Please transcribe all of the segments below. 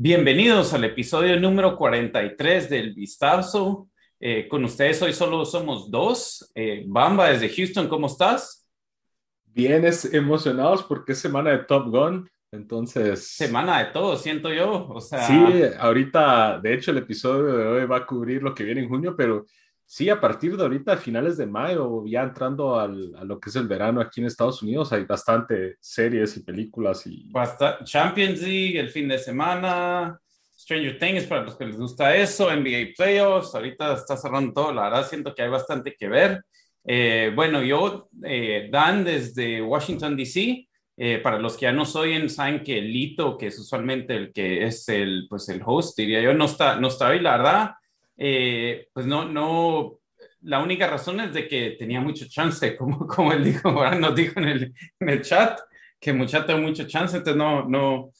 Bienvenidos al episodio número 43 del Vistazo. Eh, con ustedes hoy solo somos dos. Eh, Bamba desde Houston, ¿cómo estás? Bien, emocionados porque es semana de Top Gun, entonces... Semana de todo, siento yo. O sea... Sí, ahorita, de hecho, el episodio de hoy va a cubrir lo que viene en junio, pero Sí, a partir de ahorita, finales de mayo, ya entrando al, a lo que es el verano aquí en Estados Unidos, hay bastante series y películas. y Basta Champions League el fin de semana, Stranger Things para los que les gusta eso, NBA Playoffs, ahorita está cerrando todo, la verdad siento que hay bastante que ver. Eh, bueno, yo, eh, Dan, desde Washington, D.C., eh, para los que ya nos oyen, saben que Lito, que es usualmente el que es el, pues el host, diría yo, no está, no está hoy, la verdad eh, pues no, no, la única razón es de que tenía mucho chance, como, como él dijo, ahora nos dijo en el, en el chat, que muchacho tengo mucho chance, entonces no, no,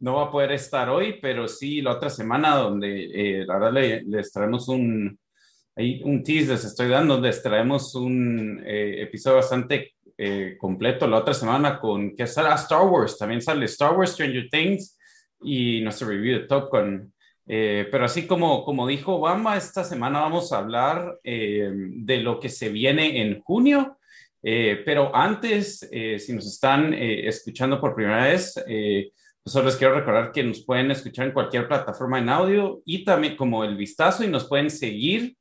no va a poder estar hoy, pero sí la otra semana donde eh, verdad le, les traemos un, hay un tease les estoy dando, les traemos un eh, episodio bastante completo la otra semana con que sale Star Wars, también sale Star Wars, Stranger Things y nuestro review de Top Gun. Eh, pero así como, como dijo Obama, esta semana vamos a hablar eh, de lo que se viene en junio. Eh, pero antes, si nos están escuchando por primera vez, pues les quiero recordar que nos pueden escuchar en cualquier plataforma en audio y también como el vistazo y nos pueden seguir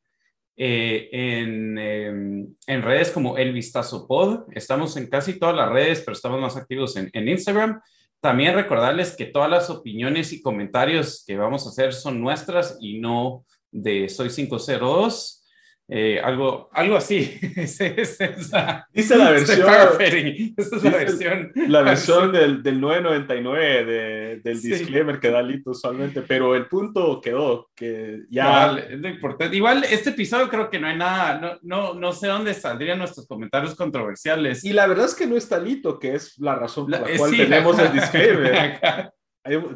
en, em, en, redes como el vistazo pod. Estamos en casi todas las redes, pero estamos más activos en, en Instagram. También recordarles que todas las opiniones y comentarios que vamos a hacer son nuestras y no de Soy 502. Eh, algo, algo así. Dice la versión. Esta es la versión. La versión del, del 999 de, del disclaimer que da Lito usualmente, pero el punto quedó que ya. es lo importante. Igual, este episodio creo que no hay nada, no, no, no sé dónde saldrían nuestros comentarios controversiales. Y la verdad es que no está Lito, que es la razón por la, cual tenemos el disclaimer.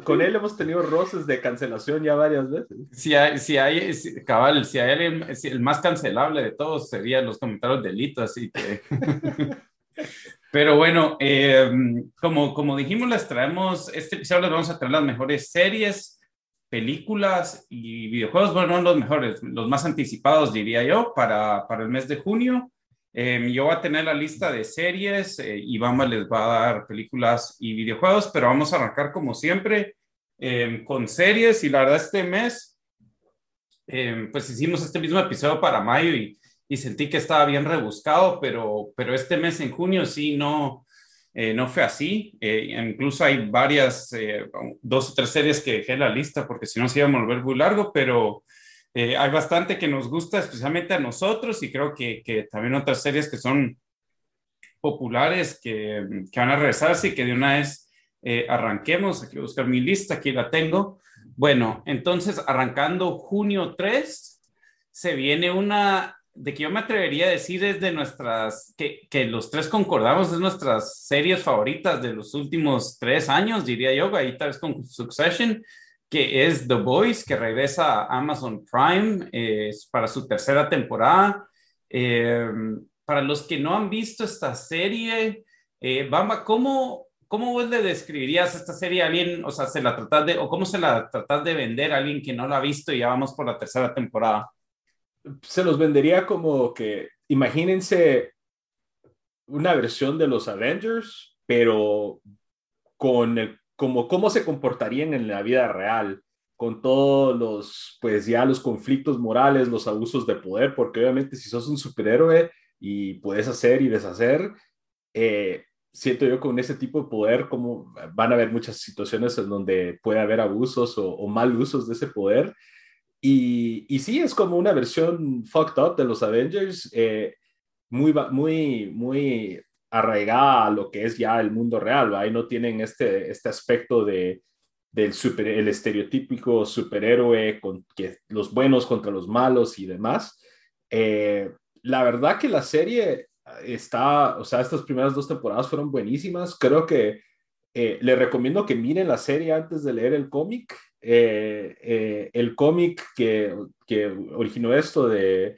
Con él hemos tenido roces de cancelación ya varias veces. Si hay, si hay cabal, si hay alguien, el más cancelable de todos serían los comentarios delitos, así que. Pero bueno, eh, como, como dijimos, les traemos, este episodio les vamos a traer las mejores series, películas y videojuegos, bueno, no los mejores, los más anticipados, diría yo, para, para el mes de junio. Em, yo voy a tener la lista de series eh, vamos les va a dar películas y videojuegos, pero vamos a arrancar como siempre em, con series y la verdad este mes, em, pues hicimos este mismo episodio para mayo y, y, sentí que estaba bien rebuscado, pero, pero este mes en junio sí no, eh, no fue así. Eh, incluso hay varias, dos o tres series que dejé en la lista porque si no se iba a volver muy largo, pero... Eh, hay bastante que nos gusta, especialmente a nosotros, y creo que, que también otras series que son populares que, que, van a regresar, así que de una vez eh, arranquemos. Aquí voy a buscar mi lista, aquí la tengo. Bueno, entonces arrancando junio 3, se viene una de que yo me atrevería a decir es de nuestras, que, que los tres concordamos, es nuestras series favoritas de los últimos tres años, diría yo, ahí tal vez con Succession que es The Boys, que regresa a Amazon Prime para su tercera temporada. Eh, para los que no han visto esta serie, eh, Bamba, ¿cómo, ¿cómo vos le describirías esta serie a alguien, o sea, se la tratas de, o cómo se la tratas de vender a alguien que no la ha visto y ya vamos por la tercera temporada? Se los vendería como que, imagínense una versión de los Avengers, pero con el como cómo se comportarían en la vida real con todos los, pues ya los conflictos morales, los abusos de poder, porque obviamente si sos un superhéroe y puedes hacer y deshacer, eh, siento yo con ese tipo de poder como van a haber muchas situaciones en donde puede haber abusos o, mal usos de ese poder. Y, y, sí, es como una versión fucked up de los Avengers, eh, muy, muy, muy arraigada a lo que es ya el mundo real, ahí no tienen este, este aspecto de, del super, el estereotípico superhéroe con que los buenos contra los malos y demás. Eh, la verdad que la serie está, o sea, estas primeras dos temporadas fueron buenísimas. Creo que eh, le recomiendo que miren la serie antes de leer el cómic. Eh, el cómic que, que, originó esto de,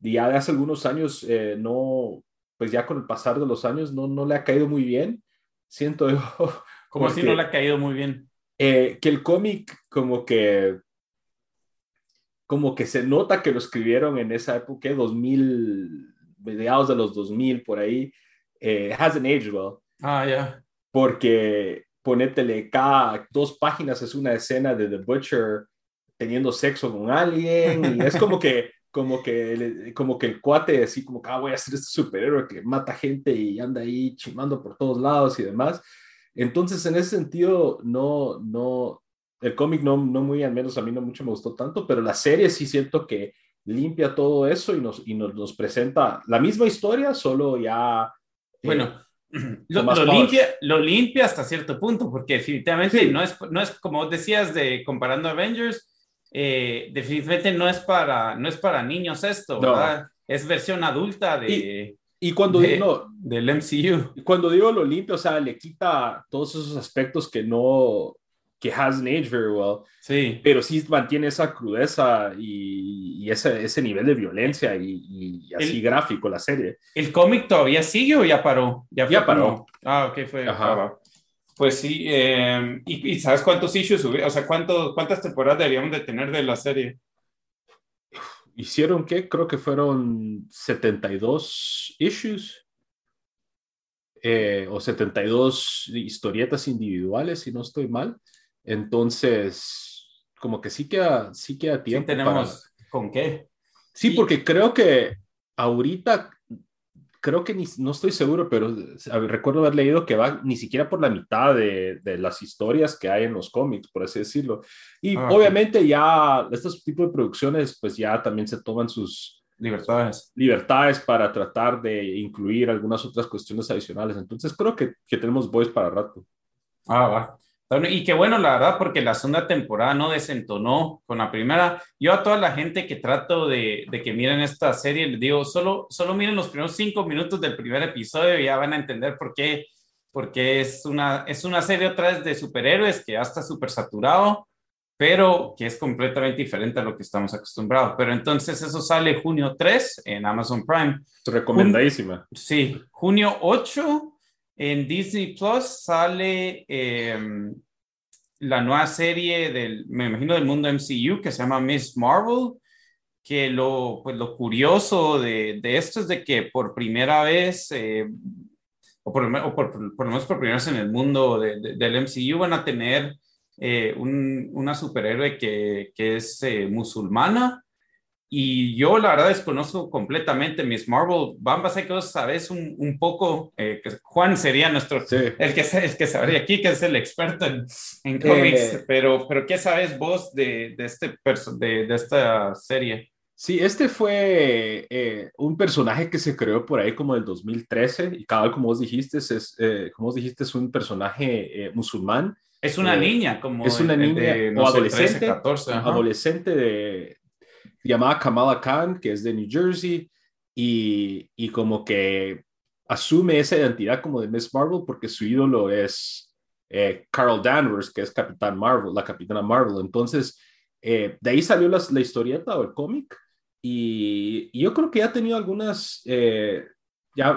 ya de hace algunos años, no, pues ya con el pasar de los años no, no le ha caído muy bien. Siento yo. Como si no le ha caído muy bien? Eh, que el cómic como que como que se nota que lo escribieron en esa época, 2000, mediados de los 2000, por ahí, eh, hasn't aged well. Ah, ya. Porque ponétele cada dos páginas es una escena de The Butcher teniendo sexo con alguien y es como que como que como que el cuate así como que ah, voy a ser este superhéroe que mata gente y anda ahí chimando por todos lados y demás entonces, en ese sentido, no, no, el cómic no, no muy, al menos a mí no mucho me gustó tanto, pero la serie sí siento que limpia todo eso y nos, y nos, nos presenta la misma historia, solo ya... Eh, bueno, lo, limpia, lo limpia hasta cierto punto, porque definitivamente no, es, no es como decías de comparando Avengers, eh, definitivamente no es para, no es para niños esto, ¿verdad? Es versión adulta de... Y cuando digo, del MCU. Cuando digo lo limpio, o sea, le quita todos esos aspectos que no, que hasn't aged very well. Sí. Pero sí mantiene esa crudeza y, ese, ese, nivel de violencia y, así gráfico la serie. ¿El cómic todavía sigue o ya paró? Ya, paró. Ah, ok, fue. Ajá. Pues sí, eh, ¿y, sabes cuántos issues O sea, ¿cuánto, ¿cuántas temporadas deberíamos de tener de la serie? hicieron que creo que fueron 72 issues eh, o 72 historietas individuales, si no estoy mal. Entonces, como que sí queda, sí queda tiempo. Sí tenemos con qué. Sí, porque creo que ahorita creo que no estoy seguro, pero recuerdo haber leído que va ni siquiera por la mitad de, las historias que hay en los cómics, por así decirlo. Y ah, obviamente ya estos tipos de producciones, pues ya también se toman sus libertades. libertades para tratar de incluir algunas otras cuestiones adicionales. Entonces creo que, que tenemos voice para rato. Ah, va. Y qué bueno, la verdad, porque la segunda temporada no desentonó con la primera. Yo a toda la gente que trato de, de, que miren esta serie, les digo, solo, solo miren los primeros cinco minutos del primer episodio y ya van a entender por qué, porque es una, es una serie otra vez de superhéroes que ya está súper saturado, pero que es completamente diferente a lo que estamos acostumbrados. Pero entonces eso sale junio 3 en Amazon Prime. Recomendadísima. sí, junio 8 en Disney Plus sale em, la nueva serie del, me imagino, del mundo MCU que se llama Miss Marvel, que lo, pues lo curioso de, de esto es de que por primera vez, eh, o, por, o por, por, lo menos por primera vez en el mundo de, del MCU, van a tener eh, un, una superhéroe que, que es eh, musulmana y yo la verdad desconozco completamente Miss Marvel. Bamba, sé que sabes un, un poco, eh, que Juan sería nuestro, el, que, el que sabría aquí, que es el experto en, en cómics, eh, pero, pero ¿qué sabes vos de, de este de, de, esta serie? Sí, este fue eh, un personaje que se creó por ahí como el 2013 y cada como vos dijiste, es, como vos dijiste, es un personaje musulmán. Es una niña, como es una niña o adolescente, 14, adolescente de, llamada Kamala Khan, que es de New Jersey, y, y como que asume esa identidad como de Miss Marvel porque su ídolo es eh, Carol Danvers, que es Capitán Marvel, la Capitana Marvel. Entonces, eh, de ahí salió la, la, historieta o el cómic, y, yo creo que ya ha tenido algunas eh, ya,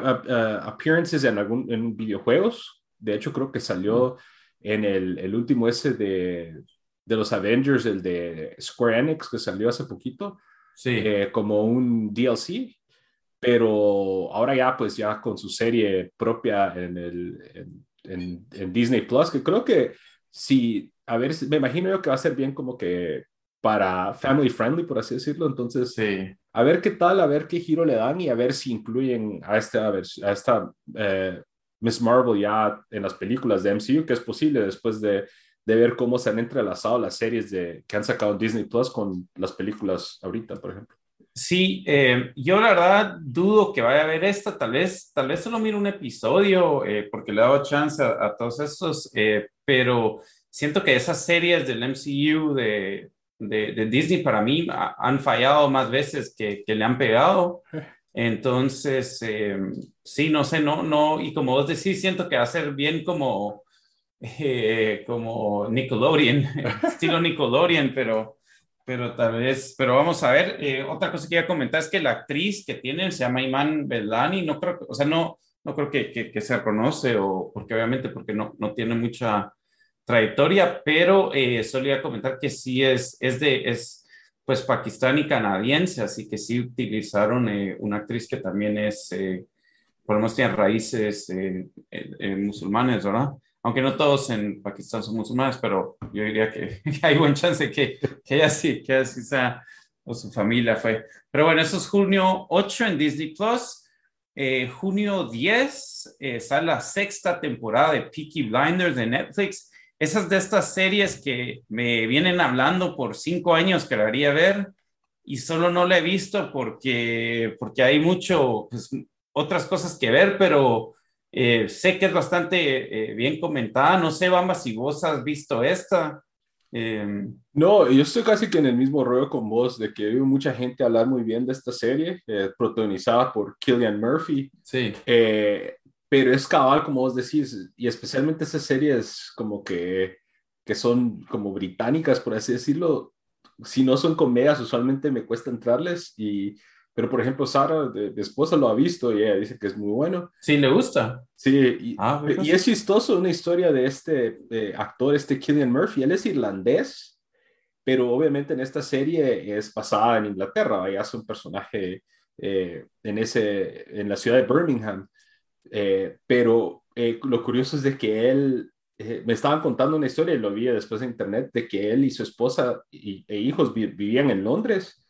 appearances en, algún, en videojuegos. De hecho, creo que salió en el, el último ese de de los Avengers, el de Square Enix, que salió hace poquito, sí. Eh, como un DLC, pero ahora ya pues ya con su serie propia en, el, en, en, Disney Plus, que creo que sí, a ver, me imagino yo que va a ser bien como que para family friendly, por así decirlo, entonces sí. a ver qué tal, a ver qué giro le dan y a ver si incluyen a esta, a esta eh, Miss Marvel ya en las películas de MCU, que es posible después de de ver cómo se han entrelazado las series de, que han sacado en Disney Plus con las películas ahorita, por ejemplo. Sí, eh, yo la verdad dudo que vaya a ver esta, tal vez, tal vez solo miro un episodio eh, porque le he dado chance a, todos estos, eh, pero siento que esas series del MCU de, de, Disney para mí han fallado más veces que, que le han pegado. Entonces, sí, no sé, no, no, y como vos decís, siento que va a ser bien como, como Nickelodeon, estilo Nickelodeon, pero pero tal vez, pero vamos a ver. Eh, otra cosa que iba a comentar es que la actriz que tiene se llama Iman Belani, no creo, o sea, no, no creo que, que, se reconoce, o porque obviamente porque no, no tiene mucha trayectoria, pero eh, comentar que sí es, es de, es pues pakistán y canadiense, así que sí utilizaron eh, una actriz que también es, eh, por lo menos tiene raíces musulmanes, ¿verdad? Aunque no todos en Pakistán son musulmanes, pero yo diría que, hay buen chance que, que ella sí, que así sea, o su familia fue. Pero bueno, eso es junio 8 en Disney Plus. Eh, junio 10 eh, sale la sexta temporada de Peaky Blinders de Netflix. Esas de estas series que me vienen hablando por cinco años que la haría ver y solo no la he visto porque, porque hay mucho, pues, otras cosas que ver, pero eh, sé que es bastante eh, bien comentada. No sé, Bamba, si vos has visto esta. Em, no, yo estoy casi que en el mismo rollo con vos, de que oído mucha gente hablar muy bien de esta serie, eh, protagonizada por Killian Murphy. Sí. pero es cabal, como vos decís, y especialmente esas series como que, que son como británicas, por así decirlo. Si no son comedias, usualmente me cuesta entrarles y pero, por ejemplo, Sara, de, esposa, lo ha visto y ella dice que es muy bueno. Sí, le gusta. Sí, y, ah, y es chistoso una historia de este eh, actor, este Killian Murphy. Él es irlandés, pero obviamente en esta serie es basada en Inglaterra. Ahí hace un personaje eh, en, ese, en la ciudad de Birmingham. Eh, pero lo curioso es de que él, me estaban contando una historia y lo vi después en internet, de que él y su esposa y, e hijos vivían en Londres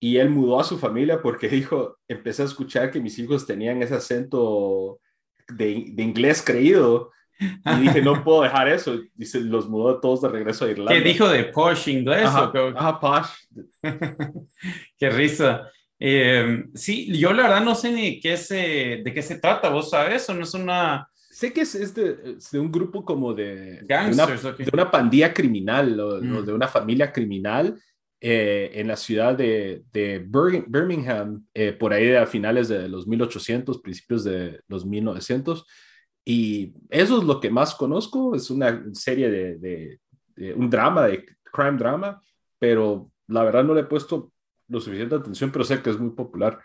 y él mudó a su familia porque dijo, empecé a escuchar que mis hijos tenían ese acento de, de inglés creído y dije, no puedo dejar eso. Dice, los mudó todos de regreso a Irlanda. ¿Qué dijo de posh inglés? Ajá, posh. qué risa. Eh, sí, yo la verdad no sé ni qué se, de qué se trata, ¿vos sabes? ¿O no es una...? Sé que es, es, de, de, un grupo como de... Gangsters, de una, pandilla criminal o, mm. de una familia criminal eh, en la ciudad de, Birmingham, eh, por ahí a finales de los 1800, principios de los 1900. Y eso es lo que más conozco, es una serie de, un drama, de crime drama, pero la verdad no le he puesto lo suficiente atención, pero sé que es muy popular.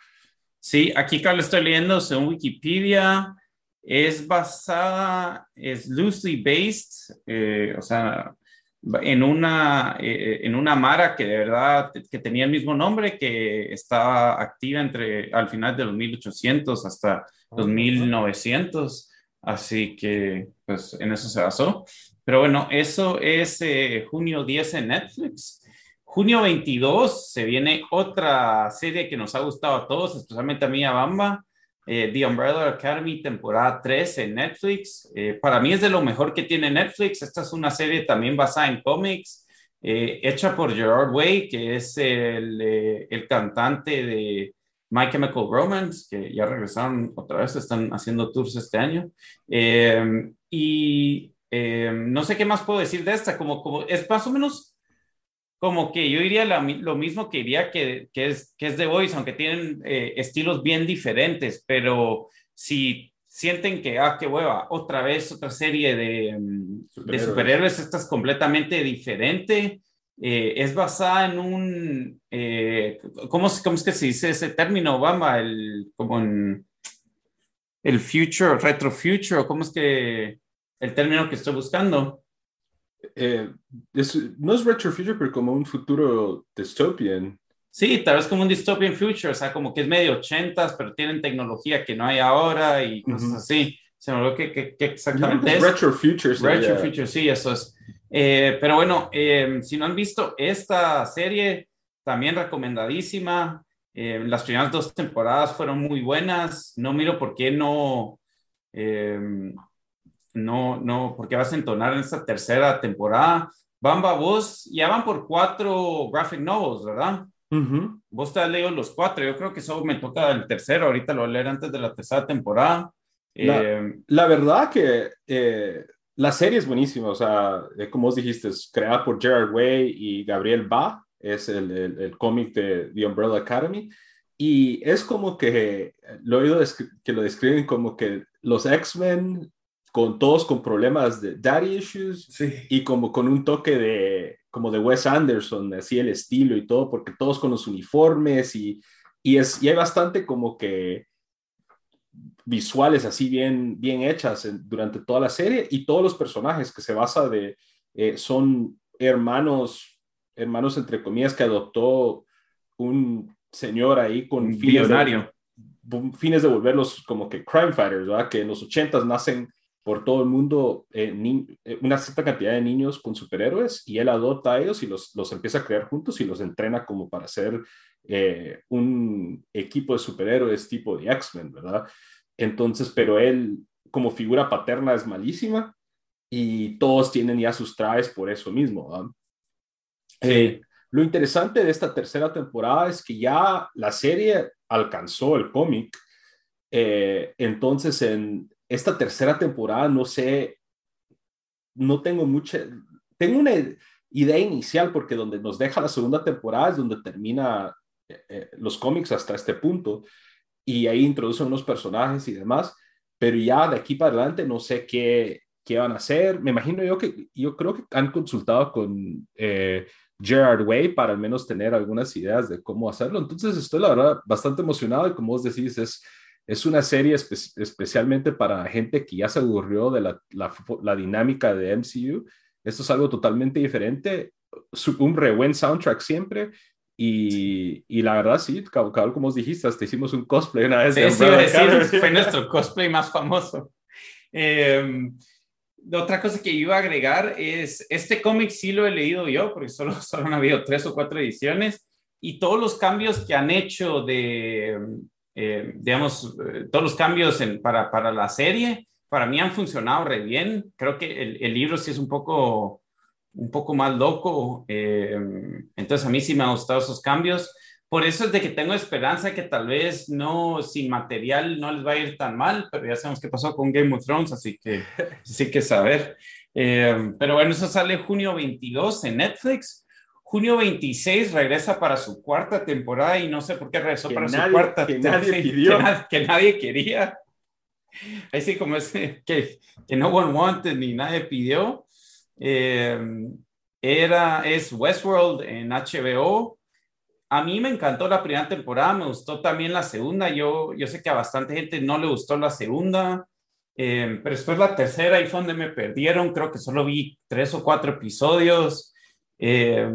Sí, aquí Carlos estoy leyendo en Wikipedia, es basada, es loosely based, eh, o sea, en una, eh, en una Mara que de verdad que tenía el mismo nombre, que estaba activa entre al final de los 1800 hasta los 1900. Así que, pues, en eso se basó. Pero bueno, eso es eh, junio 10 en Netflix. Junio 22 se viene otra serie que nos ha gustado a todos, especialmente a mí, a Bamba, eh, The Umbrella Academy, temporada 3 en Netflix. Eh, para mí es de lo mejor que tiene Netflix. Esta es una serie también basada en cómics, eh, hecha por Gerard Way, que es el, el, cantante de My Chemical Romance, que ya regresaron otra vez, están haciendo tours este año. y no sé qué más puedo decir de esta, como, como es más o menos como que yo diría lo mismo que diría que, que, es, que es The Voice, aunque tienen eh, estilos bien diferentes, pero si sienten que, ah, qué hueva, otra vez otra serie de, mm, superhéroes, de superhéroes esta es completamente diferente. Eh, es basada en un, eh, ¿cómo, ¿cómo, es que se dice ese término, Obama? El, como en el future, retro future, ¿cómo es que el término que estoy buscando? Eh, no es retro future, pero como un futuro dystopian. Sí, tal vez como un dystopian future, o sea, como que es medio ochentas, pero tienen tecnología que no hay ahora y cosas así. Se me olvidó que, exactamente es. Retro future. Retro future, sí, eso es. Eh, pero bueno, eh, si no han visto esta serie, también recomendadísima. las primeras dos temporadas fueron muy buenas. No miro por qué no no, no, porque vas a entonar en esta tercera temporada. Bamba, vos ya van por cuatro graphic novels, ¿verdad? Vos te has leído los cuatro, yo creo que solo me toca el tercero, ahorita lo voy a leer antes de la tercera temporada. La, eh, la verdad que eh, la serie es buenísima, o sea, eh, como vos dijiste, es creada por Gerard Way y Gabriel Ba, es el, el, el cómic de The Umbrella Academy, y es como que lo he oído que lo describen como que los X-Men con todos con problemas de daddy issues sí. y como con un toque de como de Wes Anderson, así el estilo y todo, porque todos con los uniformes y, y, es, y hay bastante como que visuales así bien, bien hechas durante toda la serie y todos los personajes que se basa de, eh, son hermanos, hermanos entre comillas que adoptó un señor ahí con fines de, fines de volverlos como que crime fighters, ¿verdad? Que en los ochentas nacen por todo el mundo eh, eh, una cierta cantidad de niños con superhéroes y él adopta a ellos y los, los empieza a crear juntos y los entrena como para ser eh, un equipo de superhéroes tipo de X-Men, ¿verdad? Entonces, pero él como figura paterna es malísima y todos tienen ya sus trajes por eso mismo. ¿verdad? lo interesante de esta tercera temporada es que ya la serie alcanzó el cómic. entonces, en, esta tercera temporada, no sé, no tengo mucha, tengo una idea inicial porque donde nos deja la segunda temporada es donde termina eh, eh, los cómics hasta este punto y ahí introducen unos personajes y demás, pero ya de aquí para adelante no sé qué, qué van a hacer. Me imagino yo que yo creo que han consultado con eh, Gerard Way para al menos tener algunas ideas de cómo hacerlo. Entonces estoy la verdad bastante emocionado y como vos decís es es una serie especialmente para gente que ya se aburrió de la, la, dinámica de MCU. Esto es algo totalmente diferente, un re buen soundtrack siempre. Y, y la verdad, sí, cabal, como os dijiste, hasta hicimos un cosplay una vez. Sí, sí, fue nuestro cosplay más famoso. Eh, otra cosa que iba a agregar es, este cómic sí lo he leído yo, porque solo, solo han habido tres o cuatro ediciones, y todos los cambios que han hecho de, eh, digamos, eh, todos los cambios en, para, para, la serie, para mí han funcionado re bien. Creo que el, el libro sí es un poco, un poco más loco. Eh, entonces a mí sí me han gustado esos cambios. Por eso es de que tengo esperanza que tal vez no, sin material no les va a ir tan mal, pero ya sabemos qué pasó con Game of Thrones, así que sí que saber. pero bueno, eso sale junio 22 en Netflix. Junio 26 regresa para su cuarta temporada y no sé por qué regresó para su cuarta que nadie pidió. Que, nadie quería. Así como es que, que no one wanted ni nadie pidió. Eh, era, es Westworld en HBO. A mí me encantó la primera temporada, me gustó también la segunda. Yo, yo sé que a bastante gente no le gustó la segunda, eh, pero después la tercera ahí fue donde me perdieron. Creo que solo vi tres o cuatro episodios. Eh,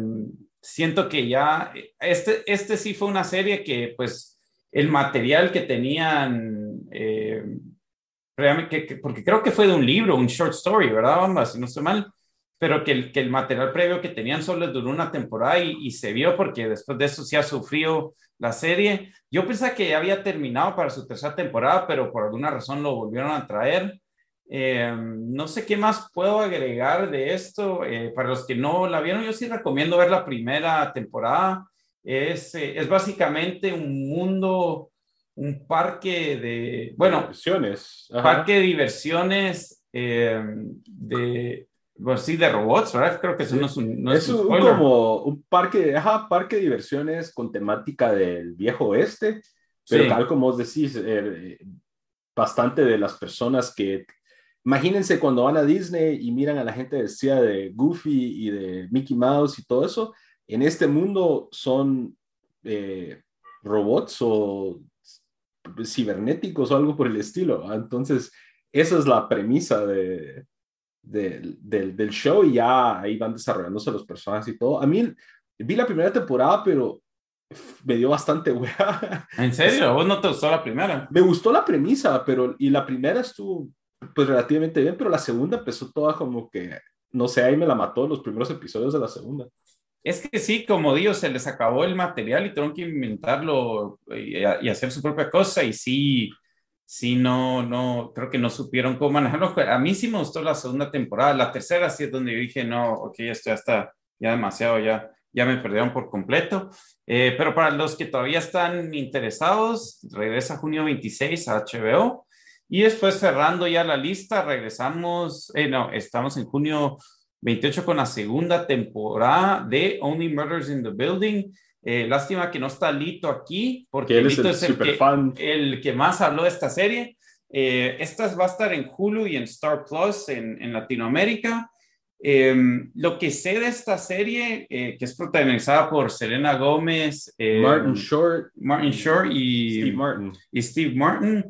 siento que ya, este, este sí fue una serie que pues el material que tenían, eh, que, porque creo que fue de un libro, un short story, ¿verdad, Bamba? Si no estoy mal, pero que el, que el material previo que tenían solo duró una temporada y, y, se vio porque después de eso sí ha sufrido la serie. Yo pensaba que ya había terminado para su tercera temporada, pero por alguna razón lo volvieron a traer. Eh, no sé qué más puedo agregar de esto. Eh, para los que no la vieron, yo sí recomiendo ver la primera temporada. Es, eh, es básicamente un mundo, un parque de, bueno, diversiones. parque de diversiones de, pues sí, de robots, ¿verdad? Creo que eso no es un... No es, un, como un parque, ajá, parque de diversiones con temática del viejo oeste, pero tal como vos decís, bastante de las personas que Imagínense cuando van a Disney y miran a la gente vestida de Goofy y de Mickey Mouse y todo eso. En este mundo son eh, robots o cibernéticos o algo por el estilo. Entonces, esa es la premisa de, del show y ya ahí van desarrollándose los personajes y todo. A mí vi la primera temporada, pero me dio bastante wea. ¿En serio? ¿Vos no te gustó la primera? Me gustó la premisa, pero y la primera estuvo pues relativamente bien, pero la segunda empezó toda como que, no sé, ahí me la mató los primeros episodios de la segunda. Es que sí, como digo, se les acabó el material y tuvieron que inventarlo y, y, hacer su propia cosa y sí, sí, no, no, creo que no supieron cómo manejarlo. A mí sí me gustó la segunda temporada, la tercera sí es donde yo dije, no, ok, esto ya está, ya demasiado, ya, ya me perdieron por completo. Eh, pero para los que todavía están interesados, regresa junio 26 a HBO. Y después cerrando ya la lista, regresamos, eh, no, estamos en junio 28 con la segunda temporada de Only Murders in the Building. Eh, lástima que no está Lito aquí, porque Lito es es, el, el, que, el que más habló de esta serie. Eh, esta va a estar en Hulu y en Star Plus en, en Latinoamérica. Eh, lo que sé de esta serie, eh, que es protagonizada por Selena Gómez, eh, Martin Short, Martin Short y Steve Martin. y Steve Martin,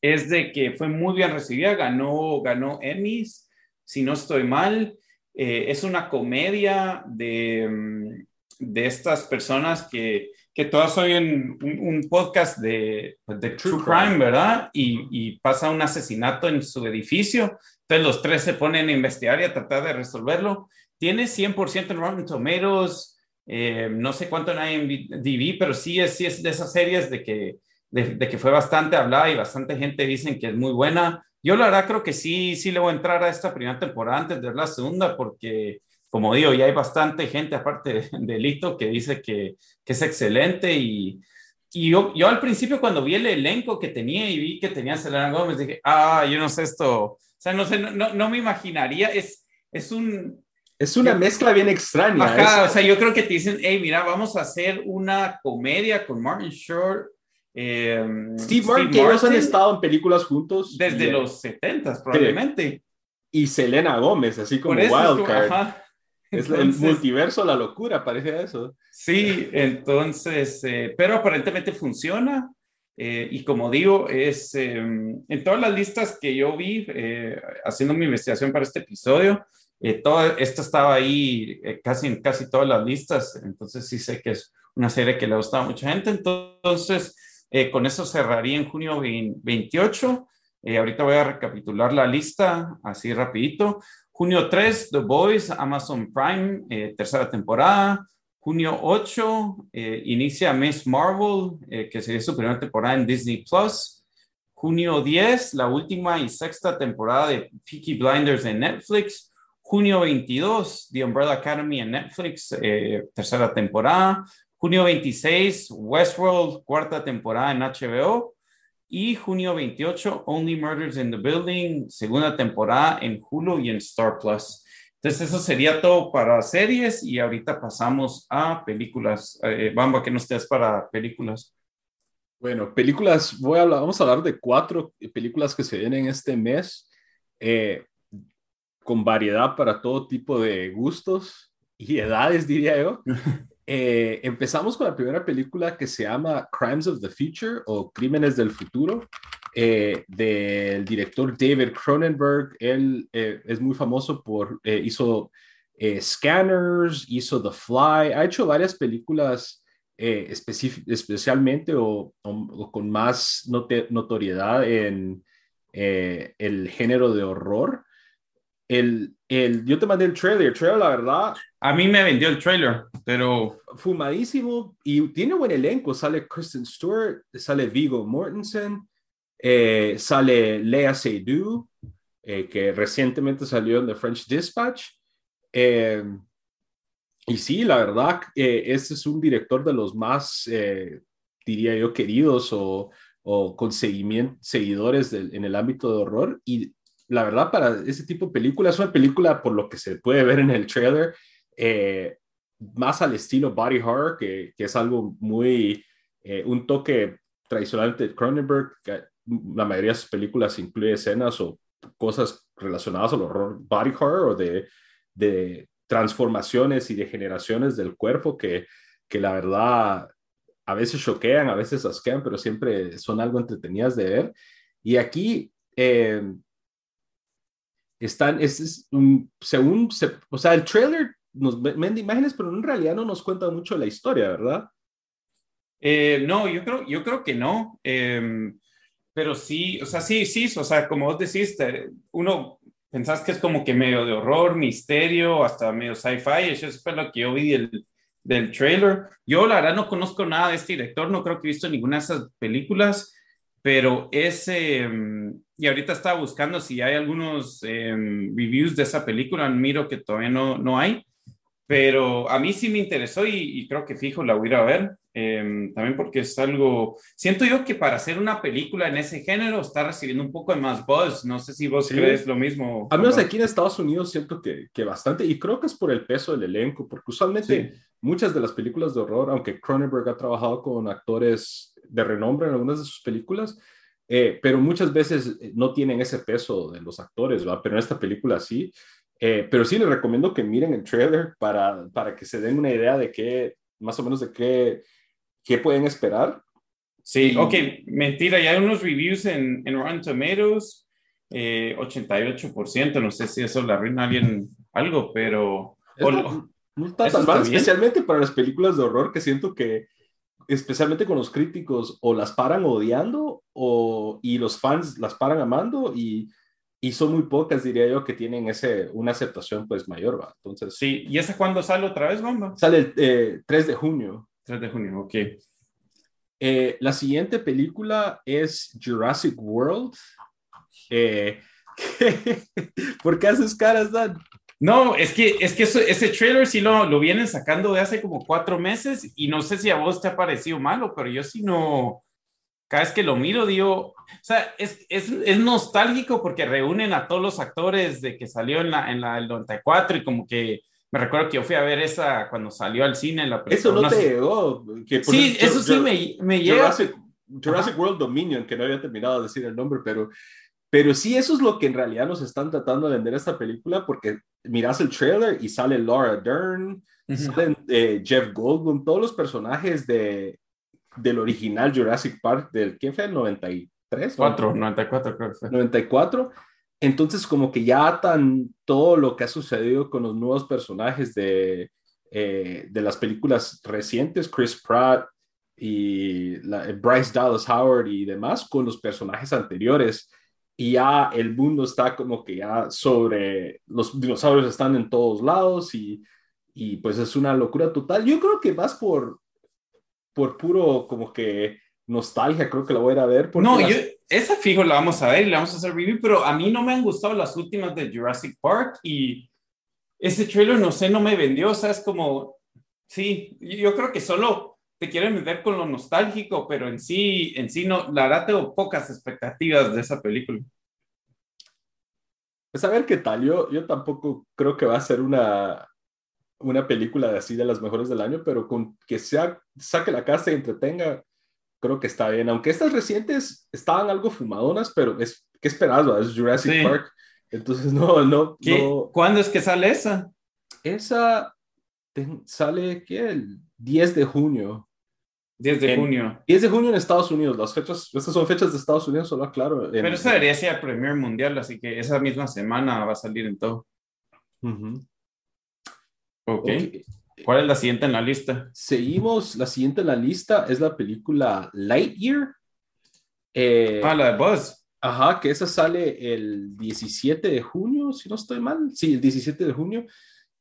es de que fue muy bien recibida, ganó, ganó Emmys, si no estoy mal. Eh, es una comedia de, mm, de estas personas que, que todas oyen un, un podcast de, pues, de True, True Crime, crime. ¿verdad? Y, y pasa un asesinato en su edificio. Entonces los tres se ponen a investigar y a tratar de resolverlo. Tiene 100% en Rotten Tomatoes, eh, no sé cuánto en IMDb, pero sí es, sí es de esas series de que, de, de, que fue bastante hablada y bastante gente dicen que es muy buena. Yo la verdad creo que sí, sí le voy a entrar a esta primera temporada antes de la segunda porque, como digo, ya hay bastante gente aparte de, Lito que dice que, que es excelente y, y yo, yo al principio cuando vi el elenco que tenía y vi que tenía Selena Gómez, dije, ah, yo no sé esto, o sea, no sé, no, no me imaginaría, es, es un, Es una mezcla bien extraña. Ajá, es- o sea, yo creo que te dicen, hey, mira, vamos a hacer una comedia con Martin Short. Eh, Steve Martin, que ellos han estado en películas juntos. desde y, los 70 probablemente. Y Selena Gómez, así como Wildcard. Es el multiverso, la locura, parece eso. Sí, entonces, eh, pero aparentemente funciona. eh, y como digo, es eh, en todas las listas que yo vi eh, haciendo mi investigación para este episodio, todo esto estaba ahí casi en casi todas las listas. Entonces, sí sé que es una serie que le gusta a mucha gente. Entonces, eh, con eso cerraría en junio 20 28. Eh, ahorita voy a recapitular la lista así rapidito. Junio 3, The Boys, Amazon Prime, eh, tercera temporada. Junio 8, eh, inicia Miss Marvel, que sería su primera temporada en Disney Plus. Junio 10, la última y sexta temporada de Peaky Blinders en Netflix. Junio 22, The Umbrella Academy en Netflix, tercera temporada. Junio 26, Westworld, cuarta temporada en HBO. Y junio 28, Only Murders in the Building, segunda temporada en Hulu y en Star Plus. Entonces, eso sería todo para series y ahorita pasamos a películas. Eh, Bamba, ¿qué nos traes para películas? Bueno, películas, voy a hablar, vamos a hablar de cuatro películas que se vienen este mes, eh, con variedad para todo tipo de gustos y edades, diría yo. Eh, empezamos con la primera película que se llama Crimes of the Future o Crímenes del Futuro, eh, del director David Cronenberg. Él eh, es muy famoso por, eh, hizo eh, Scanners, hizo The Fly, ha hecho varias películas eh, especi- especialmente o, o- o con más note- notoriedad en el género de horror. El, el, yo te mandé el trailer, el trailer la verdad A mí me vendió el trailer, pero fumadísimo y tiene buen elenco. Sale Kristen Stewart, sale Vigo Mortensen, eh, sale Lea Seydoux, eh, que recientemente salió en The French Dispatch. Eh, y sí, la verdad, eh, este es un director de los más, eh, diría yo, queridos o, o con seguidores del- en el ámbito de horror. Y la verdad, para ese tipo de películas, es una película, por lo que se puede ver en el trailer, eh, más al estilo body horror, que, que es algo muy, eh, un toque tradicional de Cronenberg, que la mayoría de sus películas incluye escenas o cosas relacionadas al horror body horror o de, de transformaciones y degeneraciones del cuerpo que, que la verdad a veces choquean, a veces asquean, pero siempre son algo entretenidas de ver. Y aquí eh, están, es, es un, según, se, o sea, el trailer nos vende imágenes, pero en realidad no nos cuenta mucho la historia, ¿verdad? eh, no, yo creo, yo creo que no. Eh, pero sí, o sea, sí, sí, o sea, como vos decís, uno pensás que es como que medio de horror, misterio, hasta medio sci-fi, eso fue lo que yo vi del, del trailer. Yo la verdad no conozco nada de este director, no creo que he visto ninguna de esas películas, pero ese, y ahorita estaba buscando si hay algunos eh, reviews de esa película, miro que todavía no, no hay, pero a mí sí me interesó y, creo que fijo la voy a ir a ver. Em, también porque es algo, siento yo que para hacer una película en ese género está recibiendo un poco de más buzz. No sé si vos crees lo mismo. Al menos aquí en Estados Unidos siento que, que, bastante, y creo que es por el peso del elenco, porque usualmente muchas de las películas de horror, aunque Cronenberg ha trabajado con actores de renombre en algunas de sus películas, eh, pero muchas veces eh, no tienen ese peso de los actores, ¿va? Pero en esta película sí. Eh, pero sí les recomiendo que miren el trailer para, para que se den una idea de qué, más o menos de qué ¿qué pueden esperar? Sí, ok, mentira, ya hay unos reviews en, en Rotten Tomatoes, 88%, eh, no sé si eso le arruina a alguien algo, pero... no está tan mal, especialmente para las películas de horror que siento que, especialmente con los críticos, o las paran odiando o, y los fans las paran amando y, y son muy pocas, diría yo, que tienen ese, una aceptación pues mayor, ¿va? Entonces... Sí, ¿y esa cuándo sale otra vez, Bomba? Sale el 3 eh, de junio. 3 de junio, ok. Eh, la siguiente película es Jurassic World. Eh, ¿Por qué haces caras, Dan? No, es que, es que ese trailer sí lo, lo vienen sacando de hace como cuatro meses y no sé si a vos te ha parecido malo, pero yo sí no, cada vez que lo miro digo, o sea, es, es, es nostálgico porque reúnen a todos los actores de que salió en la, en la el 94 y como que me recuerdo que yo fui a ver esa cuando salió al cine. En la eso no te llegó. sí, eso sí me, me llega. Jurassic, World Dominion, que no había terminado de decir el nombre, pero, pero sí, eso es lo que en realidad nos están tratando de vender esta película, porque miras el trailer y sale Laura Dern, salen eh, Jeff Goldblum, todos los personajes de, del original Jurassic Park, del ¿qué fue? ¿El 93? 4, 94 creo que fue. 94. Entonces, como que ya atan todo lo que ha sucedido con los nuevos personajes de, eh, de las películas recientes, Chris Pratt y Bryce Dallas Howard y demás, con los personajes anteriores. Y ya el mundo está como que ya sobre, los dinosaurios están en todos lados y, y pues es una locura total. Yo creo que vas por, por puro como que nostalgia, creo que la voy a ir a ver. No, yo, esa fijo la vamos a ver y la vamos a hacer review, pero a mí no me han gustado las últimas de Jurassic Park y ese trailer, no sé, no me vendió, o sea, es como, sí, yo creo que solo te quieren meter con lo nostálgico, pero en sí, en sí no, la verdad tengo pocas expectativas de esa película. Pues a ver qué tal, yo, yo tampoco creo que va a ser una, una película de así de las mejores del año, pero con que sea, saque la casa y entretenga, creo que está bien. Aunque estas recientes estaban algo fumadonas, pero es, ¿qué esperas? Es Jurassic Park. Entonces, no, no, no. ¿Cuándo es que sale esa? Esa sale, ¿qué? El 10 de junio. 10 de junio. 10 de junio en Estados Unidos. Las fechas, estas son fechas de Estados Unidos, solo claro. Pero esa debería ser el Premier Mundial, así que esa misma semana va a salir en todo. Ok. ¿Cuál es la siguiente en la lista? Seguimos, la siguiente en la lista es la película Lightyear. Eh, ah, la de Buzz. Ajá, que esa sale el 17 de junio, si no estoy mal. Sí, el 17 de junio.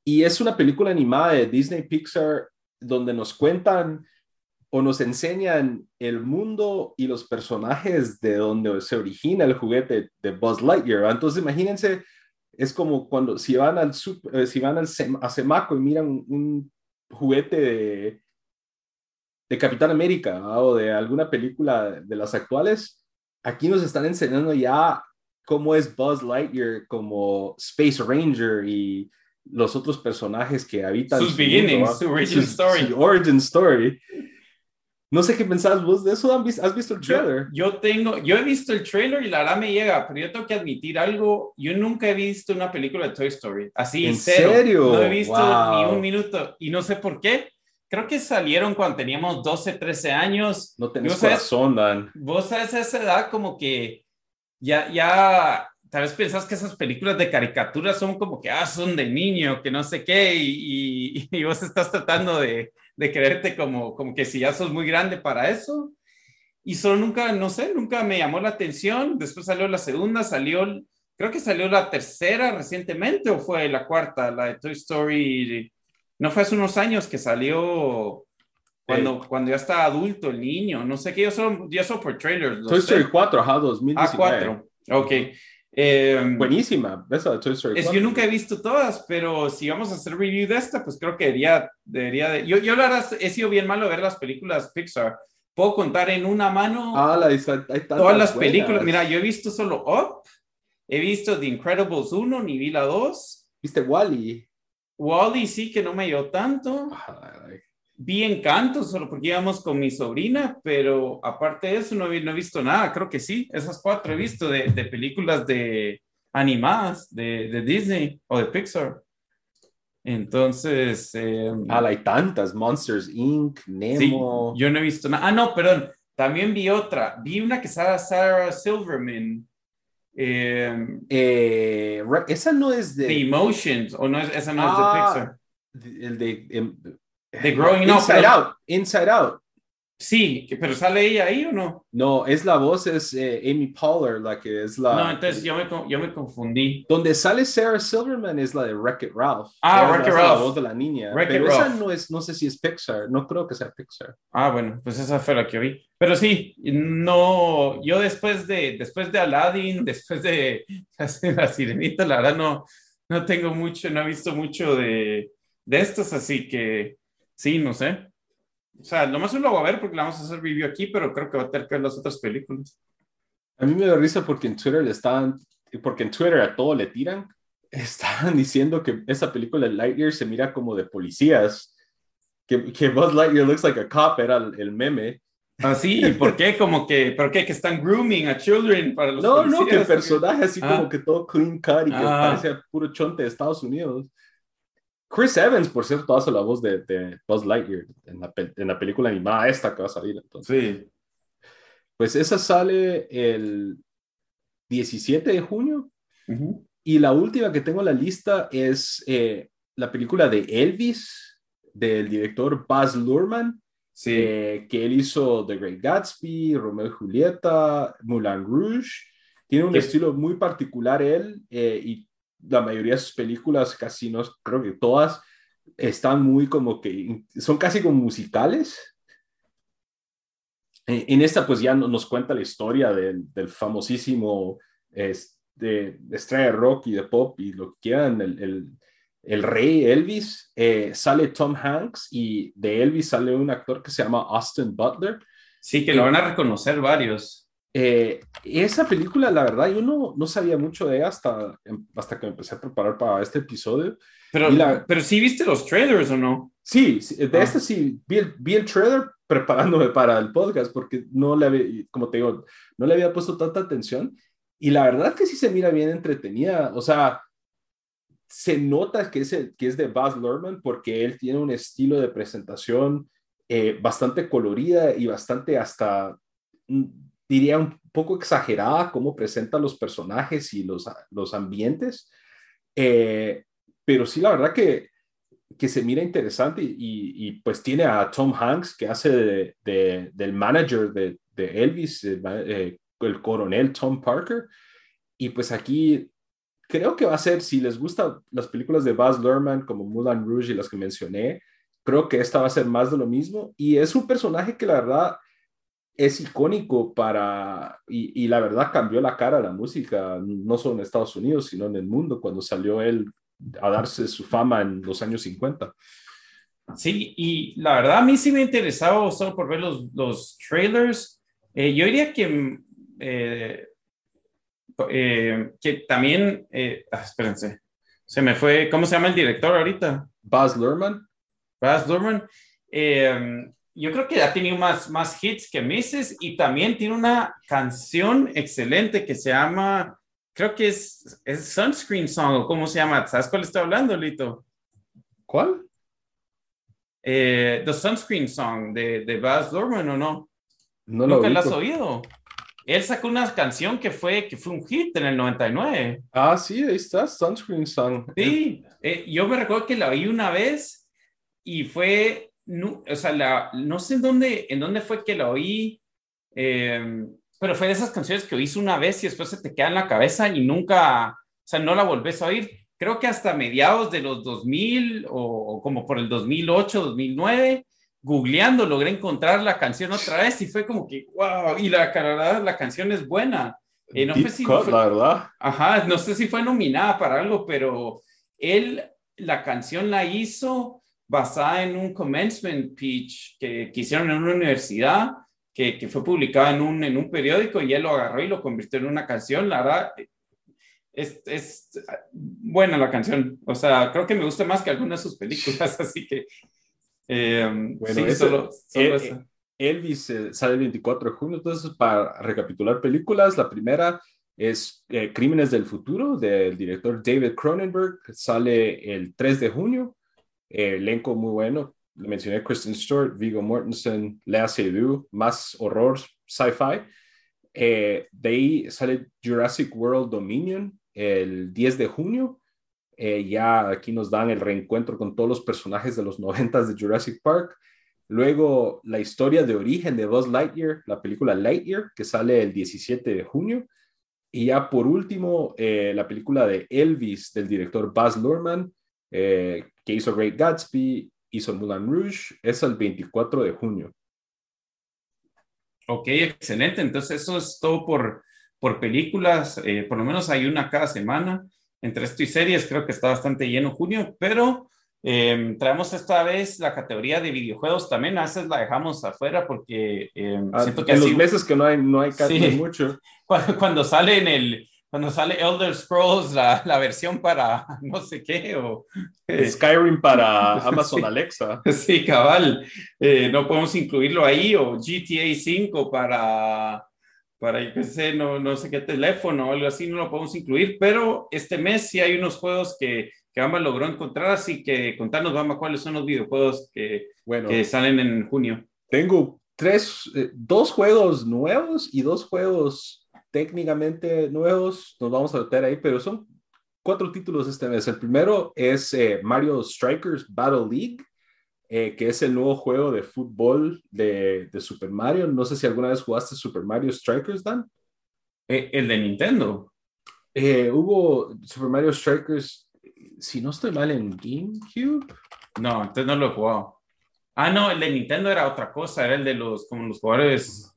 Y es una película animada de Disney Pixar donde nos cuentan o nos enseñan el mundo y los personajes de donde se origina el juguete de Buzz Lightyear. Entonces, imagínense es como cuando si van al eh, si van al a Semaco y miran un, juguete de, de Capitán América o de alguna película de las actuales, aquí nos están enseñando ya cómo es Buzz Lightyear como Space Ranger y los otros personajes que habitan. Sus beginnings, su origin story. Su origin story. No sé qué pensás vos de eso. ¿Has visto el trailer? Yo, tengo, yo he visto el trailer y la verdad me llega, pero yo tengo que admitir algo. Yo nunca he visto una película de Toy Story. Así, ¿En serio? No he visto ni un minuto y no sé por qué. Creo que salieron cuando teníamos 12, 13 años. No tenés corazón, Dan. Vos sabes a esa edad como que ya, ya, tal vez pensás que esas películas de caricatura son como que, ah, son de niño, que no sé qué, y, y vos estás tratando de de creerte como, como que si ya sos muy grande para eso. Y solo nunca, no sé, nunca me llamó la atención. Después salió la segunda, salió, creo que salió la tercera recientemente o fue la cuarta, la de Toy Story. No fue hace unos años que salió cuando, cuando ya está adulto el niño. No sé qué, yo solo, yo solo por trailers. Toy Story 4, ajá, 2019. Ah, 4. Ok. Eh, Buenísima, esa Toy Story es, 4. yo nunca he visto todas, pero si vamos a hacer review de esta, pues creo que debería, debería de... Yo, yo la verdad he sido bien malo de ver las películas Pixar. Puedo contar en una mano Ah, la, hay todas las buenas. películas. Mira, yo he visto solo Up, he visto The Incredibles 1, ni vi la 2. ¿Viste Wally? Wally sí que no me dio tanto. Ay, Vi Encanto solo porque íbamos con mi sobrina, pero aparte de eso no he, no he visto nada. Creo que sí, esas cuatro he visto de, de películas de animadas de, de Disney o de Pixar. Entonces, eh, Ah, hay tantas. Monsters Inc., sí, Nemo. yo no he visto nada. Ah, no, perdón. También vi otra. Vi una que estaba Sarah Silverman. eh, Eh, esa no es The de... Emotions, o no es, esa no Ah, es de Pixar. El de... The Growing Up. Inside pero- Out. Inside Out. Sí, pero sale ella ahí o no? No, es la voz, es eh, Amy Poehler, la que es la... No, entonces yo me, yo me confundí. Donde sale Sarah Silverman es la de Wreck-It Ralph. Ah, Wreck-It hace La Ralph. voz de la niña. Wreck-It Pero esa Ralph. no es, no sé si es Pixar. No creo que sea Pixar. Ah, bueno, pues esa fue la que vi. Pero sí, no, yo después de, después de Aladdin, después de la Sirenita, la verdad no, no tengo mucho, no he visto mucho de, de estos, así que sí, no sé. O sea, nomás lo voy a ver porque la vamos a hacer review aquí, pero creo que va a tener que ver las otras películas. A mí me da risa porque en Twitter le estaban, porque en Twitter a todo le tiran. Estaban diciendo que esa película de Lightyear se mira como de policías. Que, que Buzz Lightyear looks like a cop, era el, el meme. Ah, sí, ¿y por qué? Como que, ¿por qué? Que están grooming a children para los No, no, que el policías. personaje así Ah. como que todo clean cut y que Ah. parece puro chonte de Estados Unidos. Chris Evans, por cierto, hace la voz de, de Buzz Lightyear en la, pe- en la película animada esta que va a salir. Entonces. Sí. Pues esa sale el 17 de junio. Y la última que tengo en la lista es eh, la película de Elvis, del director Baz Luhrmann, Sí. eh, que él hizo The Great Gatsby, Romeo y Julieta, Moulin Rouge. Tiene un ¿Qué? estilo muy particular él eh, y la mayoría de sus películas, casi no, creo que todas, están muy como que, son casi como musicales. En esta pues ya no- nos cuenta la historia del, del famosísimo es- de, de estrella de rock y de pop y lo que quieran, el, el, el rey Elvis. Eh, sale Tom Hanks y de Elvis sale un actor que se llama Austin Butler. Sí, que lo van a reconocer varios. Eh, esa película, la verdad, yo no, no sabía mucho de ella hasta, hasta que me empecé a preparar para este episodio. Pero, la- pero sí viste los trailers o no? Sí, sí, de Ah. este sí, vi el, vi el trailer preparándome para el podcast porque no le había, como te digo, no le había puesto tanta atención y la verdad que sí se mira bien entretenida, o sea, se nota que es, el- que es de Baz Luhrmann porque él tiene un estilo de presentación eh, bastante colorida y bastante hasta, mm, diría, un poco exagerada cómo presenta los personajes y los, los ambientes. Eh, pero sí, la verdad que, que se mira interesante y, pues tiene a Tom Hanks que hace de, de- del manager de, Elvis, el, ma- eh, el coronel Tom Parker. Y pues aquí creo que va a ser, si les gustan las películas de Baz Luhrmann como Moulin Rouge y las que mencioné, creo que esta va a ser más de lo mismo. Y es un personaje que la verdad es icónico para, y, y la verdad cambió la cara a la música, no solo en Estados Unidos, sino en el mundo, cuando salió él a darse su fama en los años 50. Sí, y la verdad a mí sí me interesaba solo por ver los, los trailers. Eh, yo diría que, eh, eh, que también, eh, ah, espérense, se me fue, ¿cómo se llama el director ahorita? Baz Luhrmann, Baz Luhrmann. Eh, yo creo que ha tenido más, más hits que misses y también tiene una canción excelente que se llama, creo que es, es Sunscreen Song o cómo se llama. ¿Sabes cuál estoy hablando, Lito? ¿cuál? Eh, The Sunscreen Song de, de Baz Luhrmann o no? No lo ¿Nunca la has oído? Él sacó una canción que fue, que fue un hit en el 99. Ah, sí, ahí está, Sunscreen Song. Sí, eh, yo me recuerdo que la oí una vez y fue, no, o sea, la, no sé en dónde, en dónde fue que la oí, eh, pero fue de esas canciones que oís una vez y después se te queda en la cabeza y nunca, o sea, no la volvés a oír. Creo que hasta mediados de los 2000 o, o como por el 2008, 2009, googleando logré encontrar la canción otra vez y fue como que, wow, y la, la la canción es buena. Eh, no sé si cut, fue- la verdad. Ajá, no sé si fue nominada para algo, pero él, la canción la hizo basada en un commencement pitch que, que hicieron en una universidad, que, que fue publicada en un, en un periódico y él lo agarró y lo convirtió en una canción. La verdad, es, es buena la canción. O sea, creo que me gusta más que algunas de sus películas, así que... eh, Bueno, sí, ese- solo, solo eh, esa. Elvis eh, sale el 24 de junio, entonces para recapitular películas, la primera es eh, Crímenes del Futuro del director David Cronenberg, sale el 3 de junio, Eh, elenco muy bueno, le mencioné Kristen Stewart, Viggo Mortensen, Lea Seydoux, más horror, sci-fi. Eh, de ahí sale Jurassic World Dominion el 10 de junio. Eh, ya aquí nos dan el reencuentro con todos los personajes de los 90 de Jurassic Park. Luego, la historia de origen de Buzz Lightyear, la película Lightyear, que sale el 17 de junio. Y ya por último, eh, la película de Elvis del director Baz Luhrmann, eh, que hizo Great Gatsby, hizo Moulin Rouge, es el 24 de junio. Ok, excelente. Entonces eso es todo por, por películas. Eh, por lo menos hay una cada semana. Entre esto y series creo que está bastante lleno junio, pero eh, traemos esta vez la categoría de videojuegos también. A veces la dejamos afuera porque eh, Ah, siento que en así, los meses que no hay, no hay casi Sí. mucho. cuando, cuando sale en el... Cuando sale Elder Scrolls, la, la versión para no sé qué, o eh, Skyrim para Amazon Sí. Alexa. Sí, cabal. Eh, no podemos incluirlo ahí o GTA 5 para, para yo sé, no, no sé qué teléfono o algo así, no lo podemos incluir, pero este mes sí hay unos juegos que, que Bamba logró encontrar, así que contanos, Bamba, cuáles son los videojuegos que, Bueno, que salen en junio. tengo tres, eh, dos juegos nuevos y dos juegos técnicamente nuevos. Nos vamos a meter ahí, pero son cuatro títulos este mes. El primero es eh, Mario Strikers Battle League, eh, que es el nuevo juego de fútbol de, de Super Mario. No sé si alguna vez jugaste Super Mario Strikers, Dan. Eh, el de Nintendo. Hubo Super Mario Strikers, si no estoy mal, en GameCube. No, entonces no lo he jugado. Ah, no, el de Nintendo era otra cosa, era el de los, como los jugadores.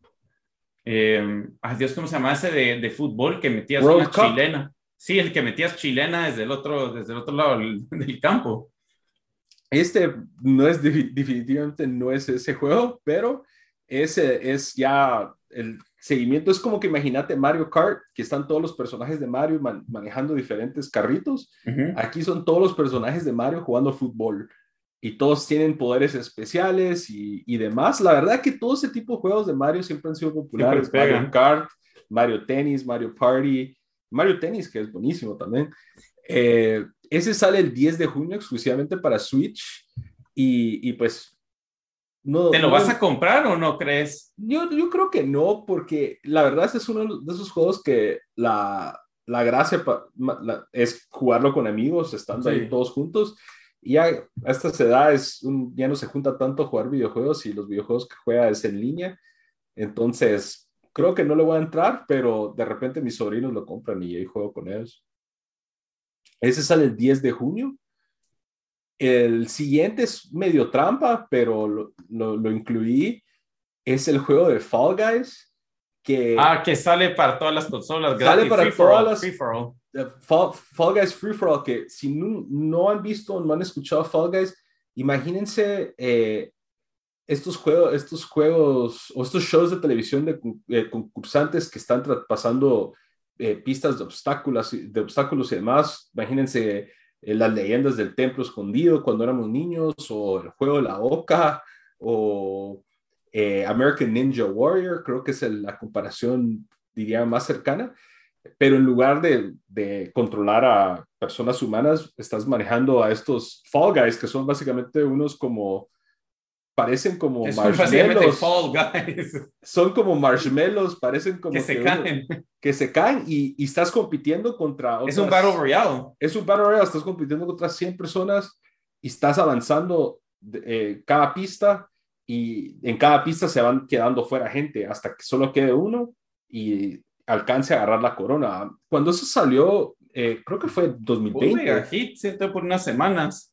Eh, Dios, ¿cómo se llama ese de, de fútbol que metías World una Cup. chilena? Sí, el que metías chilena desde el otro, desde el otro lado del, del campo. Este no es defi- definitivamente no es ese juego, pero ese es ya el seguimiento. Es como que imagínate Mario Kart, que están todos los personajes de Mario man- manejando diferentes carritos. Aquí son todos los personajes de Mario jugando fútbol y todos tienen poderes especiales y, y demás. La verdad que todo ese tipo de juegos de Mario siempre han sido populares. Mario Kart, Mario Tennis, Mario Party, Mario Tennis, que es buenísimo también. Eh, ese sale el 10 de junio exclusivamente para Switch y, y pues... No, ¿Te lo no- vas a comprar o no crees? yo, yo creo que no, porque la verdad este es uno de esos juegos que la, la gracia pa- ma- la- es jugarlo con amigos, estando Sí. ahí todos juntos. Y ya a estas edades ya no se junta tanto a jugar videojuegos y los videojuegos que juega es en línea. Entonces, creo que no le voy a entrar, pero de repente mis sobrinos lo compran y ahí juego con ellos. Ese sale el 10 de junio. El siguiente es medio trampa, pero lo, lo incluí. Es el juego de Fall Guys, que Ah, que sale para todas las consolas. Sale gratis, para free for todas all, las- free for all. Fall, Fall Guys Free For All, que si no, no han visto, no han escuchado Fall Guys, imagínense eh, estos juegos, estos juegos o estos shows de televisión de, eh, concursantes que están pasando eh, pistas de obstáculos, de obstáculos y demás. Imagínense eh, las leyendas del templo escondido cuando éramos niños, o el juego de la oca, o eh, American Ninja Warrior, creo que es el- la comparación, diría, más cercana pero en lugar de, de controlar a personas humanas, estás manejando a estos Fall Guys, que son básicamente unos como, parecen como Es marshmallows, Fall Guys. son como marshmallows, parecen como que se uno- caen. que se caen y, y estás compitiendo contra Es un Battle Royale. es un Battle Royale, estás compitiendo contra 100 personas y estás avanzando de- eh, cada pista y en cada pista se van quedando fuera gente hasta que solo quede uno y alcance a agarrar la corona. Cuando eso salió, eh, creo que fue Un 2020, mega hit, siento, por unas semanas.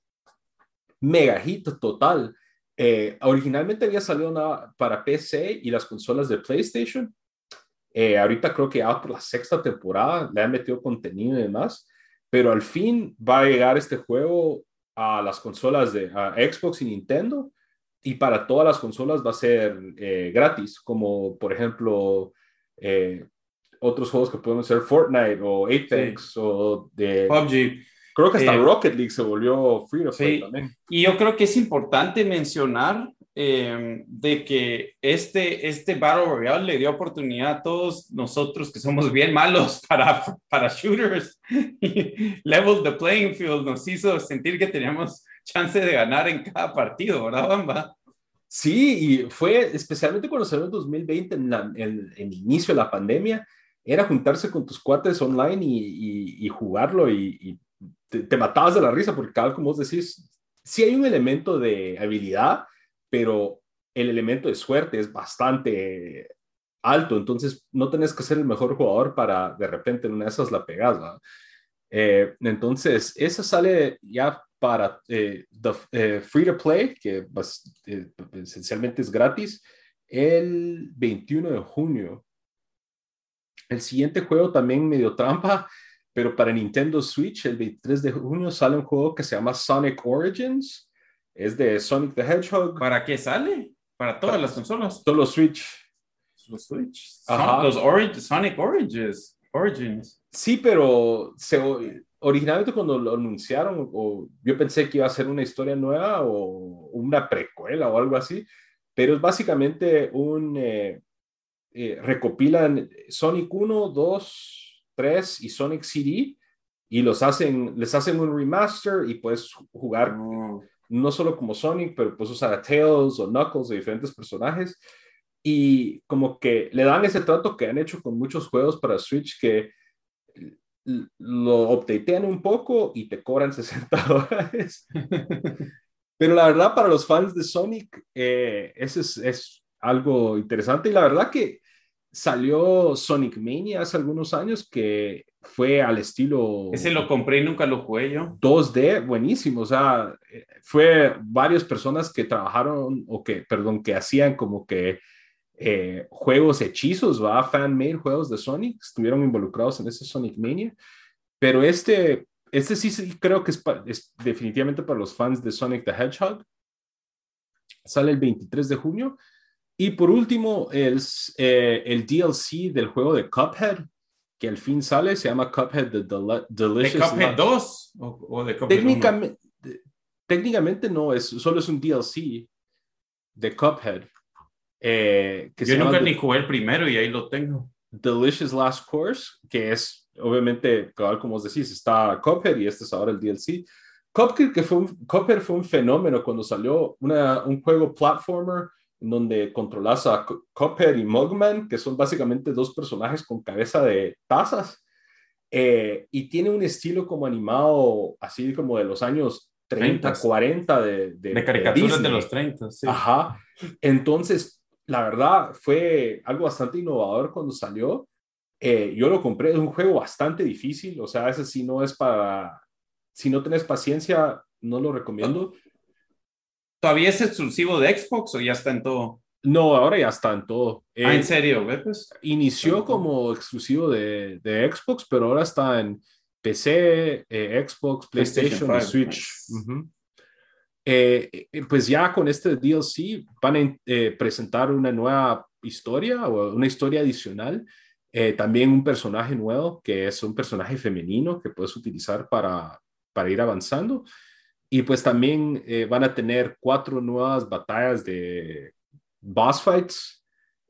mega hit total. Eh, originalmente había salido una para PC y las consolas de PlayStation. Eh, ahorita creo que ya por la sexta temporada le han metido contenido y demás, pero al fin va a llegar este juego a las consolas de Xbox y Nintendo y para todas las consolas va a ser eh, gratis, como por ejemplo eh, otros juegos que pueden ser Fortnite o Apex o de PUBG. Creo que hasta Rocket League se volvió free to play también. Y yo creo que es importante mencionar Em, de que este, este Battle Royale le dio oportunidad a todos nosotros que somos bien malos para, para shooters. Level the playing field nos hizo sentir que teníamos chance de ganar en cada partido, ¿verdad, Bamba? Sí, y fue especialmente cuando salió en 2020, en, el inicio de la pandemia, era juntarse con tus cuates online y, jugarlo y, te, te, matabas de la risa porque, cada como vos decís, sí hay un elemento de habilidad, pero el elemento de suerte es bastante alto, entonces no tenés que ser el mejor jugador para de repente en una de esas la pegas. Eh, entonces, esa sale ya para eh, eh, Free to Play, que esencialmente es gratis, el 21 de junio. El siguiente juego también medio trampa, pero para Nintendo Switch, el 23 de junio sale un juego que se llama Sonic Origins es de Sonic the Hedgehog. ¿Para qué sale? Para todas las consolas. Los Switch. Los Switch. los Sonic Origins. Origins. Sí, pero originalmente cuando lo anunciaron, o yo pensé que iba a ser una historia nueva o una precuela o algo así, pero es básicamente un... Eh, eh, recopilan Sonic 1, 2, 3 y Sonic CD y los hacen, les hacen un remaster y puedes jugar oh no solo como Sonic, pero pues usar a Tails o Knuckles de diferentes personajes. Y como que le dan ese trato que han hecho con muchos juegos para Switch que lo updatean un poco y te cobran 60 dólares. pero la verdad, para los fans de Sonic, eh, ese es, es algo interesante. Y la verdad que salió Sonic Mania hace algunos años que fue al estilo... Ese lo compré y nunca lo jugué yo. 2D, buenísimo. O sea, fue varias personas que trabajaron o que, perdón, que hacían como que eh, juegos hechizos, va, fan-made juegos de Sonic, estuvieron involucrados en ese Sonic Mania. Pero este, este sí, sí creo que es, es definitivamente para los fans de Sonic the Hedgehog. Sale el 23 de junio. Y por último, el, eh, el DLC del juego de Cuphead, que al fin sale, se llama Cuphead The Delicious. ¿De Cuphead 2 o, de Cuphead técnicamente, técnicamente no, es, solo es un DLC de Cuphead. Eh, que Yo nunca ni jugué el primero y ahí lo tengo. Delicious Last Course, que es obviamente, como os decís, está Cuphead y este es ahora el DLC. Cuphead, que fue un, Cuphead fue un fenómeno cuando salió una, un juego platformer donde controlas a Copper y Mugman, que son básicamente dos personajes con cabeza de tazas. Eh, y tiene un estilo como animado, así como de los años 30, 40 de, de, caricaturas de, los 30. Sí. Ajá. Entonces, la verdad, fue algo bastante innovador cuando salió. Eh, yo lo compré, es un juego bastante difícil, o sea, ese sí no es para, si no tenés paciencia, no lo recomiendo. ¿Todavía es exclusivo de Xbox o ya está en todo? No, ahora ya está en todo. ah, ¿en serio? Pues, inició como exclusivo de, de, Xbox, pero ahora está en PC, eh, Xbox, PlayStation, y Switch. Eh, eh, pues ya con este DLC van a presentar una nueva historia o una historia adicional. también un personaje nuevo que es un personaje femenino que puedes utilizar para, para ir avanzando. Y pues también eh, van a tener cuatro nuevas batallas de boss fights,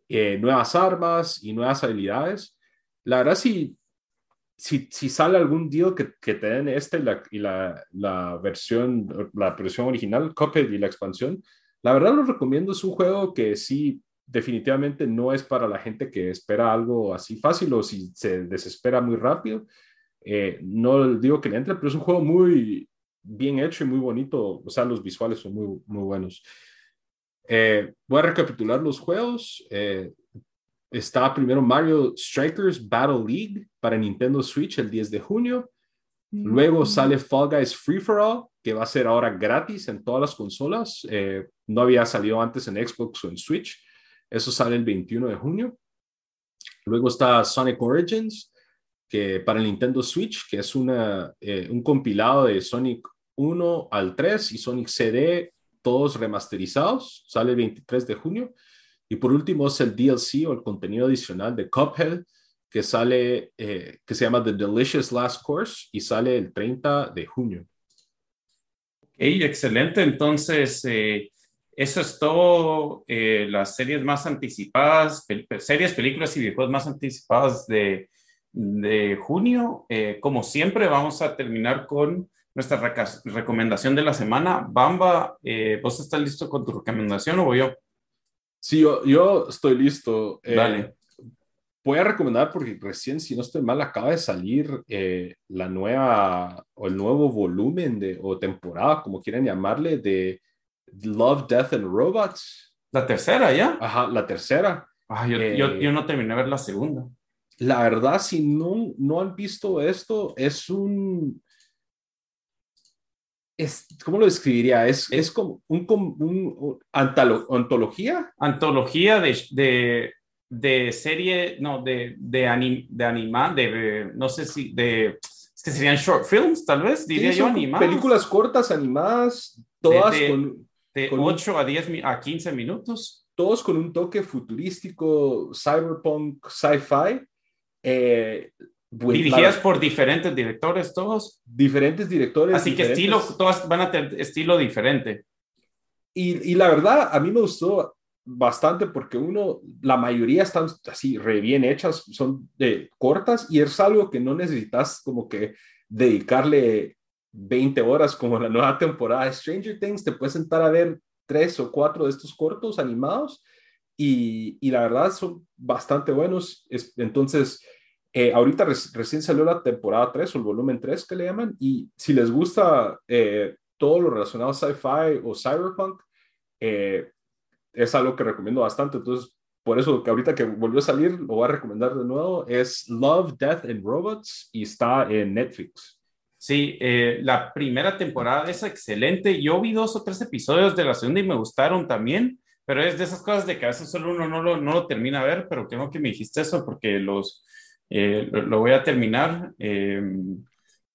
eh, nuevas armas y nuevas habilidades. La verdad, si, si, si sale algún deal que, que te den este la, y la, la, versión, la versión original, Cuphead y la expansión, la verdad lo recomiendo. Es un juego que sí, definitivamente no es para la gente que espera algo así fácil o si se desespera muy rápido. Eh, no digo que le entre, pero es un juego muy, bien hecho y muy bonito. O sea, los visuales son muy, muy buenos. Eh, voy a recapitular los juegos. Eh, está primero Mario Strikers Battle League para Nintendo Switch el 10 de junio. Luego sale Fall Guys Free for All, que va a ser ahora gratis en todas las consolas. Eh, no había salido antes en Xbox o en Switch. Eso sale el 21 de junio. Luego está Sonic Origins, que para el Nintendo Switch, que es una, eh, un compilado de Sonic 1 al 3 y Sonic CD, todos remasterizados, sale el 23 de junio. Y por último es el DLC o el contenido adicional de Cuphead, que sale, eh, que se llama The Delicious Last Course y sale el 30 de junio. Hey, excelente. Entonces, eh, eso es todo. Eh, las series más anticipadas, series, películas y videojuegos más anticipadas de, de junio. como siempre, vamos a terminar con nuestra recomendación de la semana. Bamba, ¿vos estás listo con tu recomendación o voy yo? Sí, yo, yo estoy listo. Dale voy a recomendar porque recién, si no estoy mal, acaba de salir eh, la nueva o el nuevo volumen de, o temporada, como quieran llamarle, de Love, Death and Robots. La tercera ya. Ajá, la tercera. Ah, yo, yo, eh, yo, no terminé de ver la segunda. La verdad, si no, no han visto esto, es un... Es, ¿Cómo lo describiría? Es, es, como un, un, antología. Antología de, de de serie, no, de, de, de animar, de, no sé si, de, es que serían short films, tal vez, diría yo, animadas. Películas cortas, animadas, todas de, con... De 8 a 10 a 15 minutos. Todos con un toque futurístico, cyberpunk, sci-fi. Eh, Dirigidas por diferentes directores, todos. Diferentes directores. Así que estilo, todas van a tener estilo diferente. Y, y, la verdad, a mí me gustó bastante porque uno, la mayoría están así re bien hechas, son de cortas y es algo que no necesitas como que dedicarle 20 horas como la nueva temporada de Stranger Things, te puedes sentar a ver tres o cuatro de estos cortos animados y, y la verdad son bastante buenos. entonces, eh, ahorita recién salió la temporada 3 o el volumen 3 que le llaman y si les gusta eh, todo lo relacionado a sci-fi o cyberpunk, eh, es algo que recomiendo bastante. Entonces, por eso que ahorita que volvió a salir, lo voy a recomendar de nuevo, es Love, Death and Robots y está en Netflix. Sí, eh, la primera temporada es excelente. Yo vi dos o tres episodios de la segunda y me gustaron también, pero es de esas cosas de que a veces solo uno no lo, no lo termina a ver, pero creo que me dijiste eso porque los, eh, lo, voy a terminar. Eh,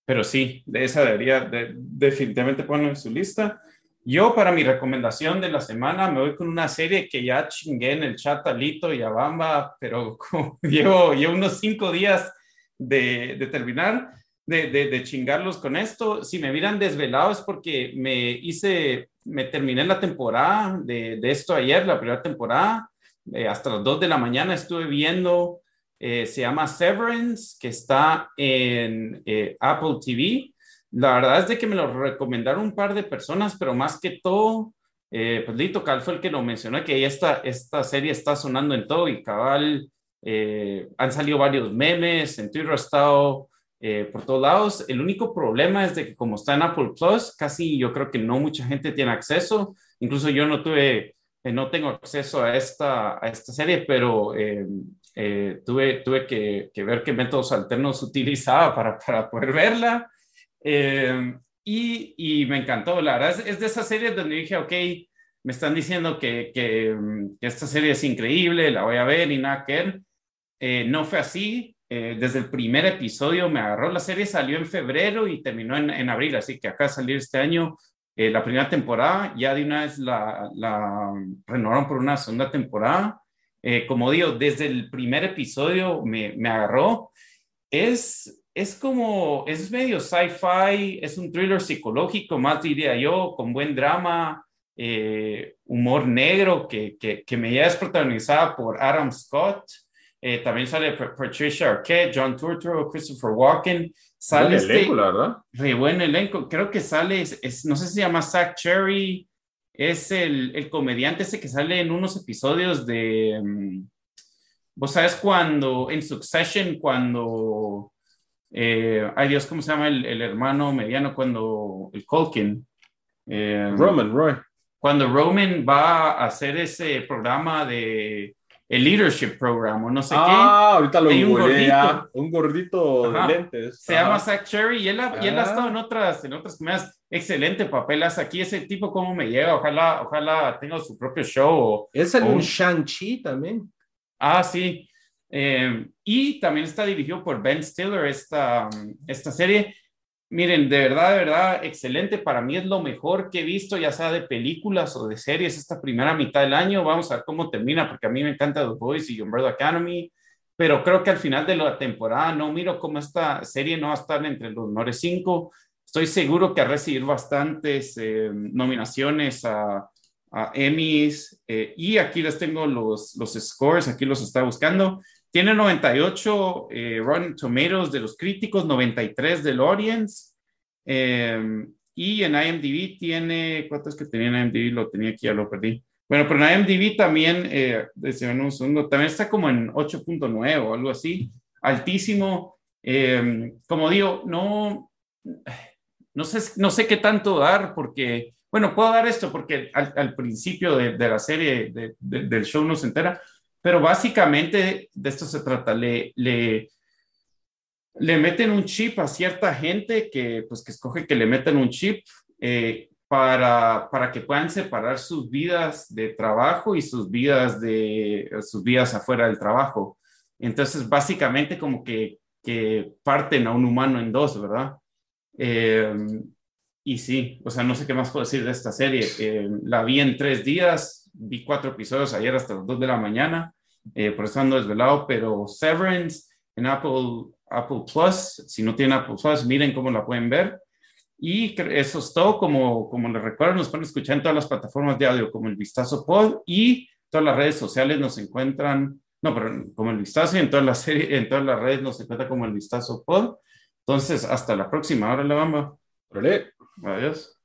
pero sí, de esa debería de, definitivamente ponerlo en su lista. Yo para mi recomendación de la semana me voy con una serie que ya chingué en el chat Alito y a Bamba, pero llevo, llevo unos cinco días de, de terminar, de, de, chingarlos con esto. Si me miran desvelado es porque me hice, me terminé la temporada de, de esto ayer, la primera temporada, eh, hasta las dos de la mañana estuve viendo, eh, se llama Severance, que está en eh, Apple TV la verdad es de que me lo recomendaron un par de personas, pero más que todo, eh, pues Lito Cal fue el que lo mencionó, que esta, esta serie está sonando en todo y cabal, eh, han salido varios memes, en Twitter ha estado por todos lados. El único problema es de que como está en Apple Plus, casi yo creo que no mucha gente tiene acceso. Incluso yo no tuve, no tengo acceso a esta, a esta serie, pero tuve, tuve que, que, ver qué métodos alternos utilizaba para, para poder verla. Eh, y, y, me encantó, la verdad, es, de esas series donde dije, ok, me están diciendo que, que, esta serie es increíble, la voy a ver y nada que ver. Eh, no fue así. Eh, desde el primer episodio me agarró. La serie salió en febrero y terminó en, en abril, así que acá salir este año la primera temporada. Ya de una vez la, la renovaron por una segunda temporada. Como digo, desde el primer episodio me, me agarró. Es, es como, es medio sci-fi, es un thriller psicológico, más diría yo, con buen drama, eh, humor negro, que, que, que me ya es protagonizada por Adam Scott. Eh, también sale Patricia Arquette, John Turturro, Christopher Walken. Sale buen este elenco, la verdad. Re buen elenco. Creo que sale, es, no sé si se llama Zach Cherry, es el, el, comediante ese que sale en unos episodios de... Um, Vos sabes cuando, en Succession, cuando eh, ay Dios, ¿cómo se llama el, el hermano mediano cuando el Colkin? Eh, Roman, Roy. Cuando Roman va a hacer ese programa de el leadership program o no sé ah, qué. Ah, ahorita lo un gordito, un gordito de lentes. Se llama Zach Cherry y él ha, y él ha estado en ah. otras, en otras comedias. Excelente papel hace aquí. Ese tipo, ¿cómo me llega? Ojalá, ojalá tenga su propio show. es el un Shang-Chi también. Ah, sí. Eh, y también está dirigido por Ben Stiller esta, esta serie. Miren, de verdad, de verdad, excelente. Para mí es lo mejor que he visto, ya sea de películas o de series, esta primera mitad del año. Vamos a ver cómo termina, porque a mí me encanta The Boys y Umbrella Academy, pero creo que al final de la temporada no miro cómo esta serie no va a estar entre los mejores cinco. Estoy seguro que va a recibir bastantes eh, nominaciones a, Emmys eh, y aquí les tengo los, scores, aquí los está buscando. Tiene 98 eh, Rotten Tomatoes de los críticos, 93 del audience. Eh, y en IMDb tiene, ¿cuánto es que tenía en IMDb? Lo tenía aquí, ya lo perdí. Bueno, pero en IMDb también, eh, un segundo, también está como en 8.9 o algo así, altísimo. Eh, como digo, no, no, sé, no sé qué tanto dar porque, bueno, puedo dar esto porque al, al principio de, de, la serie, de, del show no se entera, pero básicamente de esto se trata. Le, le, le meten un chip a cierta gente que, pues, que escoge que le metan un chip eh, para, para que puedan separar sus vidas de trabajo y sus vidas, de, sus vidas afuera del trabajo. Entonces, básicamente como que, que parten a un humano en dos, ¿verdad? Eh, y sí, o sea, no sé qué más puedo decir de esta serie. Eh, la vi en tres días, vi cuatro episodios ayer hasta las 2 de la mañana, eh, por eso ando desvelado, pero Severance en Apple, Apple Plus, si no tienen Apple Plus, miren cómo la pueden ver. Y eso es todo, como, como les recuerdo, nos pueden escuchar en todas las plataformas de audio como el Vistazo Pod y todas las redes sociales nos encuentran, no, pero como el Vistazo y en todas las, series, en todas las redes nos encuentra como el Vistazo Pod. Entonces, hasta la próxima. Ahora la. Vale. Adiós.